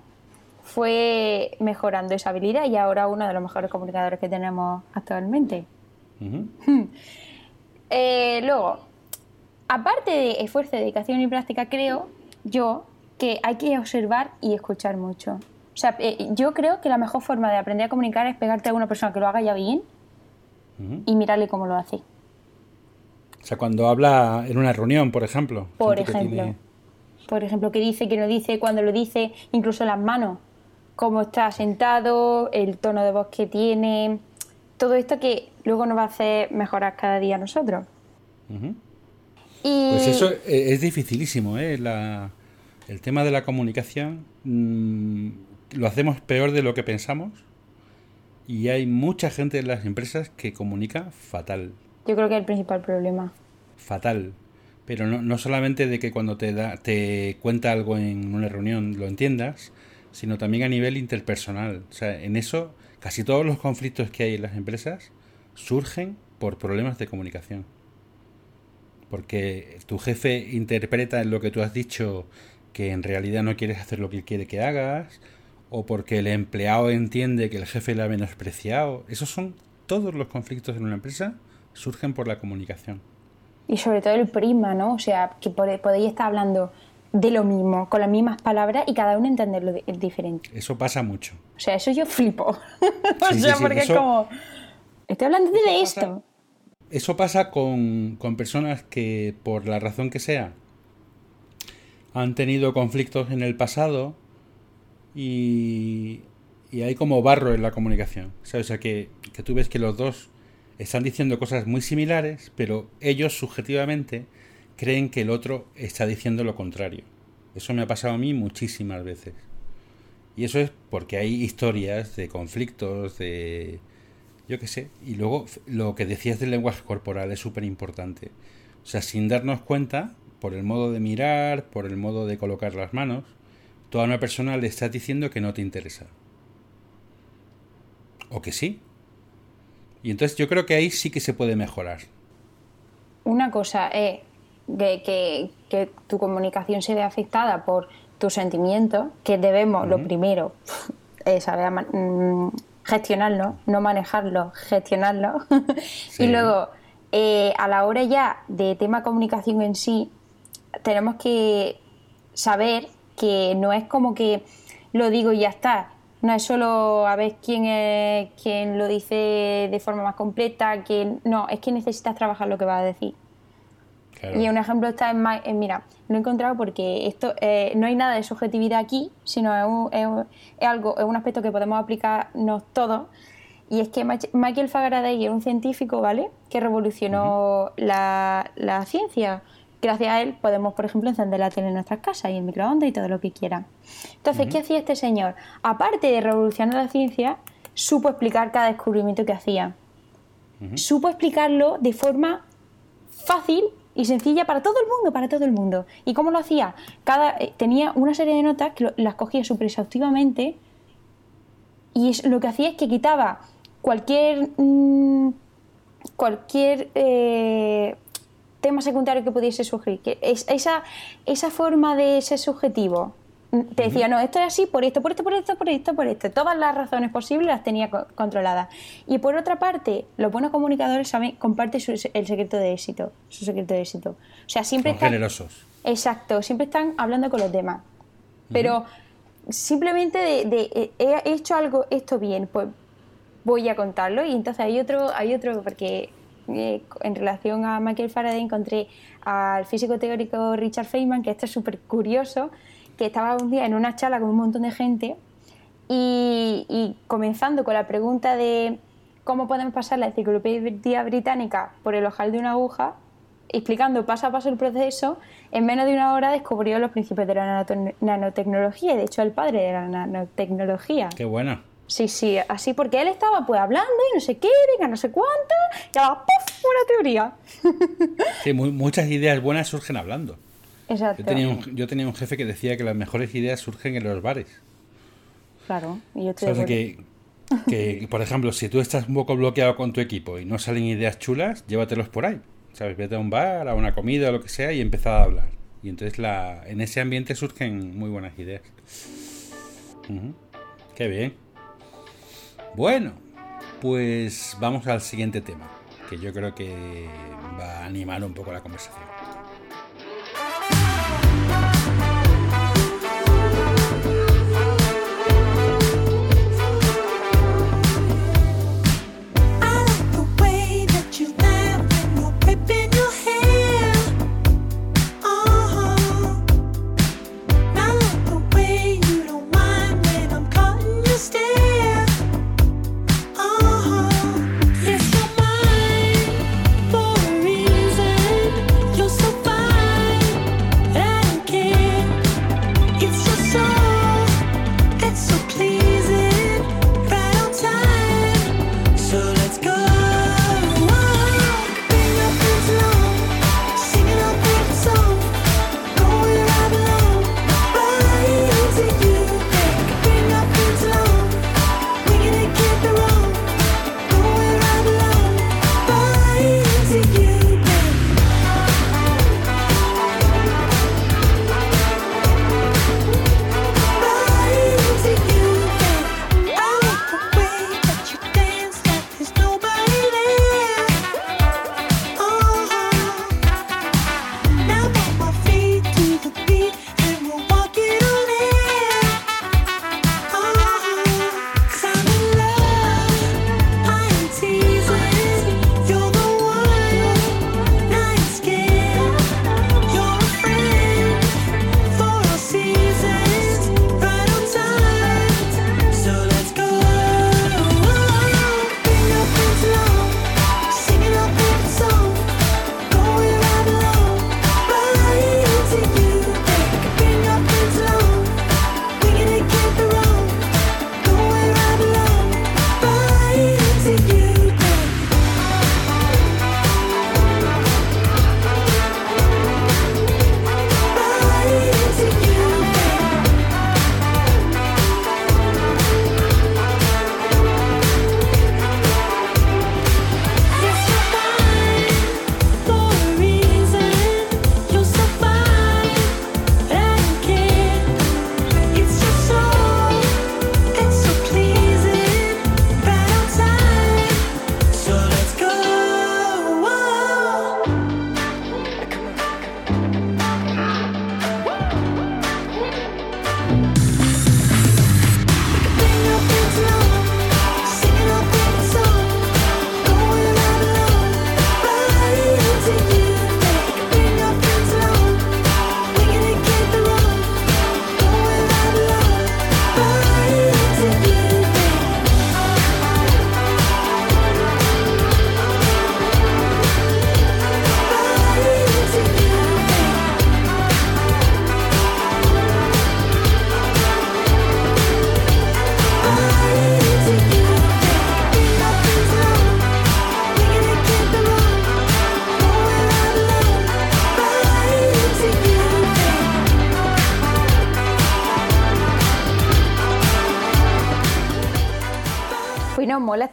S4: fue mejorando esa habilidad y ahora uno de los mejores comunicadores que tenemos actualmente.
S2: Ujú.
S4: Eh, luego, aparte de esfuerzo, dedicación y práctica, creo yo que hay que observar y escuchar mucho. O sea, eh, yo creo que la mejor forma de aprender a comunicar es pegarte a una persona que lo haga ya bien y mirarle cómo lo hace.
S2: O sea, cuando habla en una reunión, por ejemplo.
S4: Por ejemplo.
S2: tiene-
S4: Por ejemplo, qué dice, qué no dice, cuando lo dice, incluso las manos, cómo está sentado, el tono de voz que tiene, todo esto que luego nos va a hacer mejorar cada día a nosotros. Y
S2: Pues eso eh, es dificilísimo, ¿eh? La- el tema de la comunicación mm, lo hacemos peor de lo que pensamos y hay mucha gente en las empresas que comunica fatal,
S4: yo creo que es el principal problema.
S2: fatal. Pero no, no solamente de que cuando te, da, te cuenta algo en una reunión lo entiendas, sino también a nivel interpersonal. O sea, en eso casi todos los conflictos que hay en las empresas surgen por problemas de comunicación. Porque tu jefe interpreta en lo que tú has dicho que en realidad no quieres hacer lo que él quiere que hagas, o porque el empleado entiende que el jefe le ha menospreciado. Esos son todos los conflictos en una empresa, surgen por la comunicación.
S4: Y sobre todo el prisma, ¿no? O sea, que podéis estar hablando de lo mismo, con las mismas palabras y cada uno entenderlo di- diferente.
S2: Eso pasa mucho.
S4: O sea, eso yo flipo. o
S2: Sí,
S4: sea,
S2: sí,
S4: porque
S2: eso-
S4: es como... Estoy hablando de esto.
S2: Eso pasa con, con personas que, por la razón que sea, han tenido conflictos en el pasado y, hay como barro en la comunicación. ¿sabes? O sea, que, que tú ves que los dos están diciendo cosas muy similares, pero ellos subjetivamente creen que el otro está diciendo lo contrario. Eso me ha pasado a mí muchísimas veces. Y eso es porque hay historias de conflictos, de... yo qué sé. Y luego lo que decías del lenguaje corporal es súper importante. O sea, sin darnos cuenta, por el modo de mirar, por el modo de colocar las manos, toda una persona le estás diciendo que no te interesa. O que sí. Y entonces yo creo que ahí sí que se puede mejorar.
S4: Una cosa es que, que- que tu comunicación se ve afectada por tus sentimientos, que debemos, lo primero, es saber ama- mm, gestionarlo, no manejarlo, gestionarlo.
S2: Sí.
S4: y luego, eh, a la hora ya de tema comunicación en sí, tenemos que saber que no es como que lo digo y ya está. No es solo a ver quién, es, quién lo dice de forma más completa, quién... no, es que necesitas trabajar lo que vas a decir.
S2: Claro.
S4: Y un ejemplo está en, mira, lo he encontrado porque esto eh, no hay nada de subjetividad aquí, sino es, un- es un- es algo, es un aspecto que podemos aplicarnos todos. Y es que Michael Faraday era un científico, ¿vale? Que revolucionó la, la ciencia. Gracias a él podemos, por ejemplo, encender la tele en nuestras casas y el microondas y todo lo que quieran. Entonces, ¿qué hacía este señor? Aparte de revolucionar la ciencia, supo explicar cada descubrimiento que hacía. Supo explicarlo de forma fácil y sencilla para todo el mundo, para todo el mundo. ¿Y cómo lo hacía? Cada, eh, tenía una serie de notas que lo- las cogía súper exhaustivamente y es- lo que hacía es que quitaba cualquier mm, cualquier eh, tema secundario que pudiese surgir. Que es, esa, esa forma de ser subjetivo mm, te decía, no, esto es así por esto, por esto, por esto, por esto, por esto. Todas las razones posibles las tenía co- controladas. Y por otra parte, los buenos comunicadores saben, comparten su- el secreto de éxito. Su secreto de éxito. O sea, siempre
S2: Son
S4: están-
S2: generosos.
S4: Exacto, siempre están hablando con los demás. Pero simplemente de, de, eh, he hecho algo, esto bien, pues voy a contarlo. Y entonces hay otro, hay otro, porque eh, en relación a Michael Faraday encontré al físico teórico Richard Feynman, que esto es súper curioso, que estaba un día en una charla con un montón de gente y, y comenzando con la pregunta de cómo podemos pasar la enciclopedia británica por el ojal de una aguja, explicando paso a paso el proceso, en menos de una hora descubrió los principios de la nanote- nanotecnología, de hecho el padre de la nanotecnología.
S2: Qué buena.
S4: Sí, sí, así porque él estaba pues hablando y no sé qué, venga, no sé cuánto, y ahora ¡puf! una teoría.
S2: Sí, mu- muchas ideas buenas surgen hablando.
S4: Exacto.
S2: Yo tenía, un, yo tenía un jefe que decía que las mejores ideas surgen en los bares.
S4: Claro, y yo estoy
S2: O sea, que, que, por ejemplo, si tú estás un poco bloqueado con tu equipo y no salen ideas chulas, llévatelos por ahí. ¿Sabes? Vete a un bar, a una comida o lo que sea y empieza a hablar. Y entonces la, en ese ambiente surgen muy buenas ideas. Ujú. Qué bien. Bueno, pues vamos al siguiente tema, que yo creo que va a animar un poco la conversación.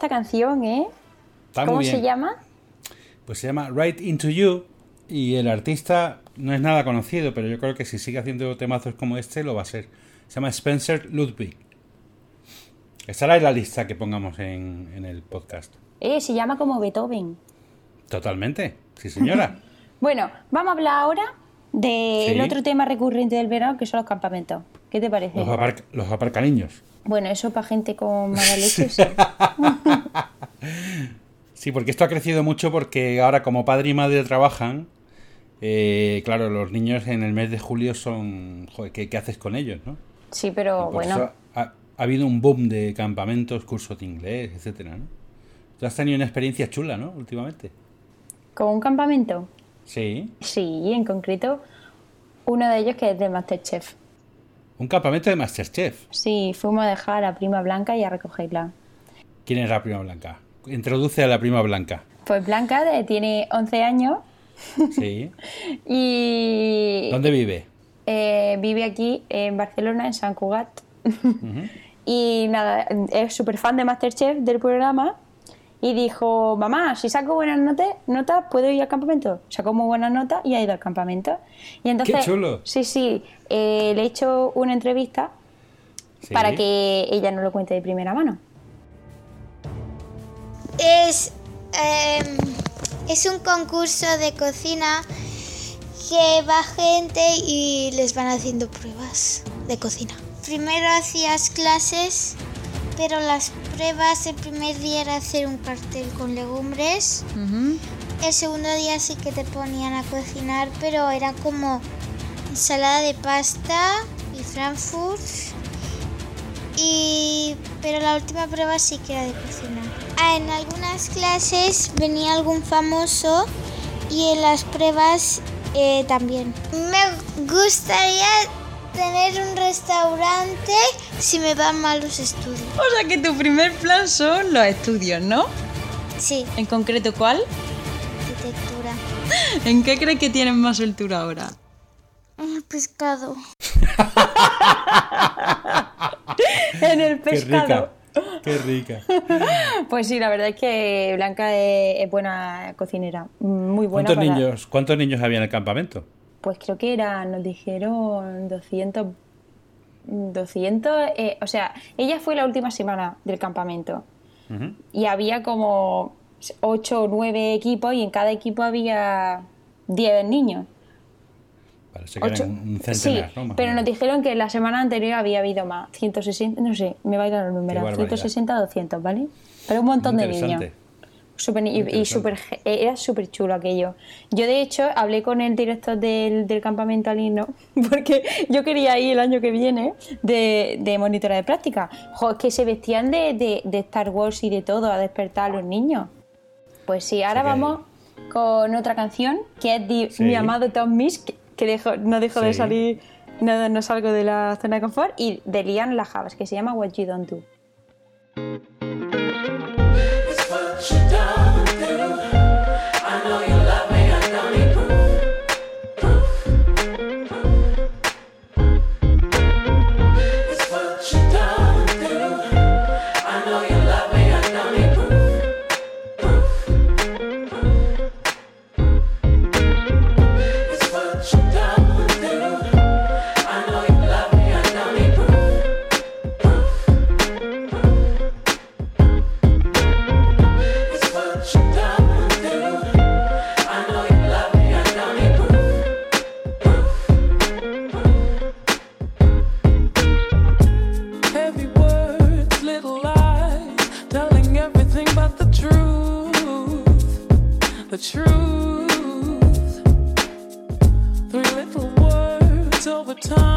S4: Esta canción, ¿eh?
S2: Está
S4: ¿Cómo
S2: muy bien.
S4: se llama?
S2: Pues se llama Right Into You y el artista no es nada conocido, pero yo creo que si sigue haciendo temazos como este lo va a ser. Se llama Spencer Ludwig. Estará en la lista que pongamos en, en el podcast.
S4: Eh, se llama como Beethoven.
S2: Totalmente, sí señora.
S4: Bueno, vamos a hablar ahora del
S2: Sí.
S4: otro tema recurrente del verano, que son los campamentos. ¿Qué te parece?
S2: Los, aparc- los aparcaniños.
S4: Bueno, eso para gente con mala leche. sí.
S2: Sí, porque esto ha crecido mucho porque ahora como padre y madre trabajan, eh, claro, los niños en el mes de julio son... Joder, ¿qué, qué haces con ellos, no?
S4: Sí, pero bueno.
S2: ha, ha habido un boom de campamentos, cursos de inglés, etcétera, ¿no? Tú has tenido una experiencia chula, ¿no? Últimamente.
S4: ¿Con un campamento?
S2: Sí.
S4: Sí, en concreto, uno de ellos que es de Masterchef.
S2: Un campamento de Masterchef.
S4: Sí, fuimos a dejar a Prima Blanca y a recogerla.
S2: ¿Quién es la prima blanca? Introduce a la prima blanca.
S4: Pues Blanca tiene 11 años
S2: Sí.
S4: y
S2: ¿Dónde vive?
S4: eh, vive aquí en Barcelona, en San Cugat. y nada, es súper fan de Masterchef del programa. Y dijo, mamá, si saco buenas notas, notas ¿puedo ir al campamento? Sacó muy buenas notas y ha ido al campamento. Y entonces,
S2: ¡Qué chulo!
S4: Sí, sí, eh, le he hecho una entrevista
S2: Sí.
S4: para que ella no lo cuente de primera mano.
S7: Es, em, es un concurso de cocina que va gente y les van haciendo pruebas de cocina. Primero hacías clases, pero las pruebas el primer día era hacer un cartel con legumbres. El segundo día sí que te ponían a cocinar, pero era como ensalada de pasta y Frankfurt. Y pero la última prueba sí que era de cocinar. Ah, en algunas clases venía algún famoso y en las pruebas eh, también. Me gustaría tener un restaurante si me van mal los estudios.
S8: O sea que tu primer plan son los estudios, ¿no?
S7: Sí,
S8: En concreto, ¿cuál?
S7: arquitectura.
S8: ¿En qué crees que tienes más altura ahora?
S7: El pescado.
S4: en el
S2: ¡Qué
S4: pescado.
S2: rica! ¡Qué rica!
S4: Pues sí, la verdad es que Blanca es, es buena cocinera, muy buena.
S2: ¿Cuántos
S4: para-
S2: niños, ¿Cuántos niños había en el campamento?
S4: Pues creo que era, nos dijeron 200, 200, eh, o sea, ella fue la última semana del campamento
S2: Ujú.
S4: y había como 8 o 9 equipos y en cada equipo había 10 niños.
S2: Parece que un
S4: sí,
S2: centenar, ¿no? Más o
S4: pero nos dijeron que la semana anterior había habido más, 160, no sé, me va a ir a los números,
S2: barbaridad.
S4: 160, 200, ¿vale? Pero un montón de niños. Súper- y- ge- era súper chulo aquello. Yo, de hecho, hablé con el director del, del campamento al irnos, porque yo quería ir el año que viene de, de monitora de práctica. Jo, es que se vestían de, de- de Star Wars y de todo a despertar a los niños. Pues sí, ahora vamos con otra canción que es de
S2: Sí.
S4: mi amado Tom Misch, que, no dejó de salir, no, no salgo de la zona de confort, y de Lian Lajavas, que se llama What You Don't Do.
S9: The truth. Three little words over time,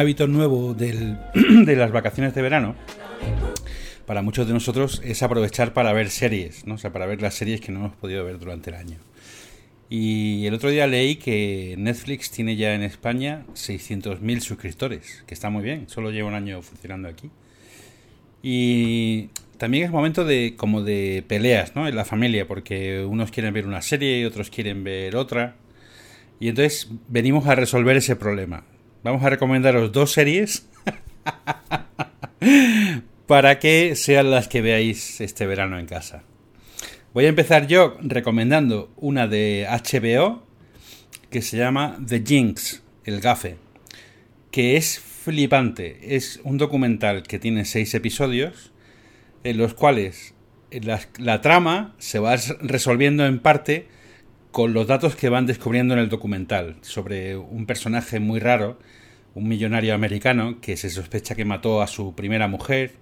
S2: hábito nuevo del- de las vacaciones de verano, para muchos de nosotros, es aprovechar para ver series, ¿no? O sea, para ver las series que no hemos podido ver durante el año. Y el otro día leí que Netflix tiene ya en España 600.000 suscriptores, que está muy bien, solo lleva un año funcionando aquí. Y también es momento de como de peleas, ¿no? En la familia, porque unos quieren ver una serie y otros quieren ver otra. Y entonces venimos a resolver ese problema. Vamos a recomendaros dos series para que sean las que veáis este verano en casa. Voy a empezar yo recomendando una de HBO que se llama The Jinx, el gafe, que es flipante. Es un documental que tiene seis episodios en los cuales la, la trama se va resolviendo en parte con los datos que van descubriendo en el documental sobre un personaje muy raro, un millonario americano que se sospecha que mató a su primera mujer,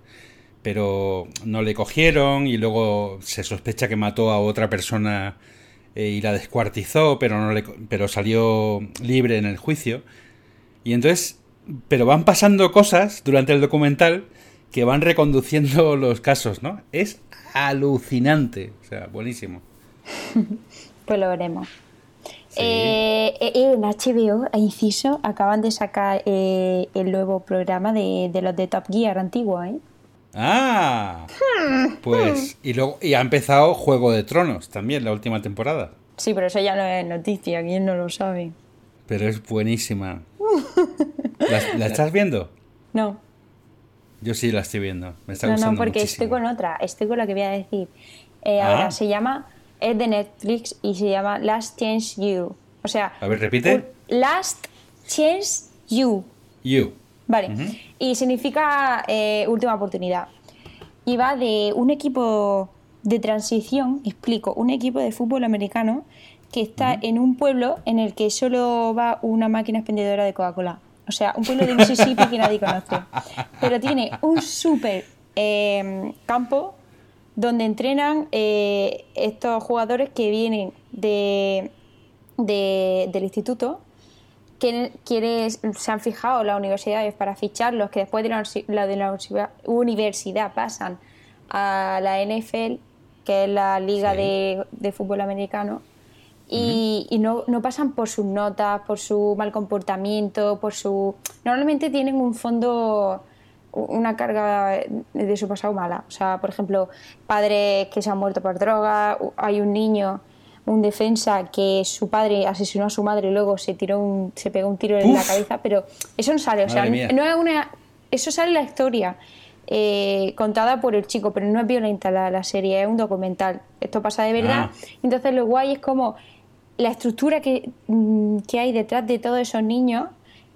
S2: pero no le cogieron y luego se sospecha que mató a otra persona eh, y la descuartizó, pero no le, pero salió libre en el juicio. Y entonces, pero van pasando cosas durante el documental que van reconduciendo los casos, ¿no? Es alucinante, o sea, buenísimo.
S4: Pues lo veremos.
S2: Sí.
S4: Eh, eh, en HBO, a inciso, acaban de sacar eh, el nuevo programa de, de los de Top Gear antiguo, ¿eh?
S2: Ah, pues y luego y ha empezado Juego de Tronos también la última temporada,
S4: Sí, pero eso ya no es noticia, ¿quién no lo sabe?
S2: pero es buenísima. ¿La, la estás viendo?
S4: No,
S2: Yo sí la estoy viendo. Me está
S4: no,
S2: gustando
S4: no, porque
S2: muchísimo.
S4: estoy con otra, estoy con la que voy a decir. Eh,
S2: Ah.
S4: Ahora se llama, es de Netflix y se llama Last Chance You. O sea,
S2: A ver, repite.
S4: Last Chance You.
S2: You.
S4: Vale. Y significa eh, última oportunidad. Y va de un equipo de transición, explico, un equipo de fútbol americano que está en un pueblo en el que solo va una máquina expendedora de Coca-Cola. O sea, un pueblo de Mississippi que nadie conoce. Pero tiene un súper eh, campo donde entrenan eh, estos jugadores que vienen de, de- del instituto que se han fijado las universidades para ficharlos, que después de la, de la universidad, pasan a la NFL, que es la liga
S2: Sí.
S4: de, de fútbol americano, y, y no, no pasan por sus notas, por su mal comportamiento, por su... Normalmente tienen un fondo, una carga de su pasado mala. O sea, por ejemplo, padres que se han muerto por droga, hay un niño un defensa que su padre asesinó a su madre y luego se tiró un, se pegó un tiro en la cabeza, pero eso no sale, o sea, no es una eso sale en la historia eh, contada por el chico, pero no es violenta la, la serie, es un documental. Esto pasa de verdad.
S2: Ah.
S4: Entonces lo guay es como la estructura que, mm, que hay detrás de todos esos niños,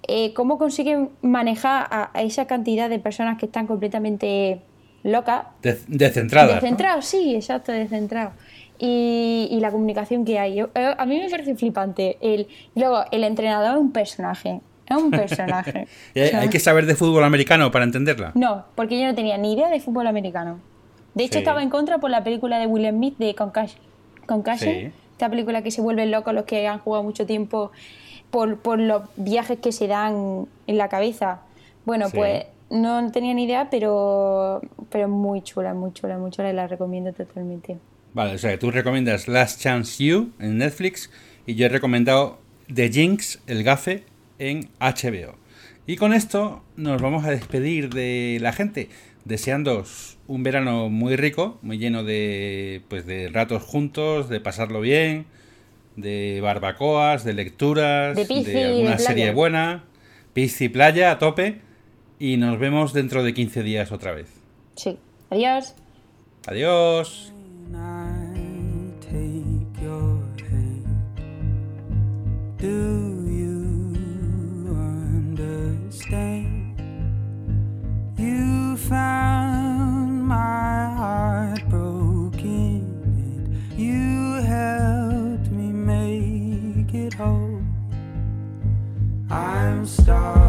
S4: eh, cómo consiguen manejar a, a esa cantidad de personas que están completamente locas
S2: De, descentradas, ¿no?
S4: Descentrado, sí, exacto, descentrado. Y, y la comunicación que hay. Yo- eh, a mí me parece flipante. El, luego, el entrenador es un personaje. Es un personaje.
S2: Hay,
S4: O sea,
S2: hay que saber de fútbol americano para entenderla.
S4: No, porque yo no tenía ni idea de fútbol americano. De hecho,
S2: Sí.
S4: estaba en contra por la película de Will Smith de Concussion. Concussion
S2: Sí.
S4: Esta película que se vuelven locos los que han jugado mucho tiempo por, por los viajes que se dan en la cabeza. Bueno,
S2: Sí.
S4: pues no tenía ni idea, pero, pero muy chula, muy chula, muy chula y la recomiendo totalmente.
S2: Vale, o sea, tú recomiendas Last Chance You en Netflix y yo he recomendado The Jinx, el gafe, en HBO. Y con esto nos vamos a despedir de la gente, deseándoos un verano muy rico, muy lleno de, pues, de ratos juntos, de pasarlo bien, de barbacoas, de lecturas,
S4: De pisci,
S2: de alguna
S4: de
S2: serie buena, pisci playa a tope y nos vemos dentro de 15 días otra vez.
S4: Sí. Adiós.
S2: Adiós.
S6: I'm
S9: starving.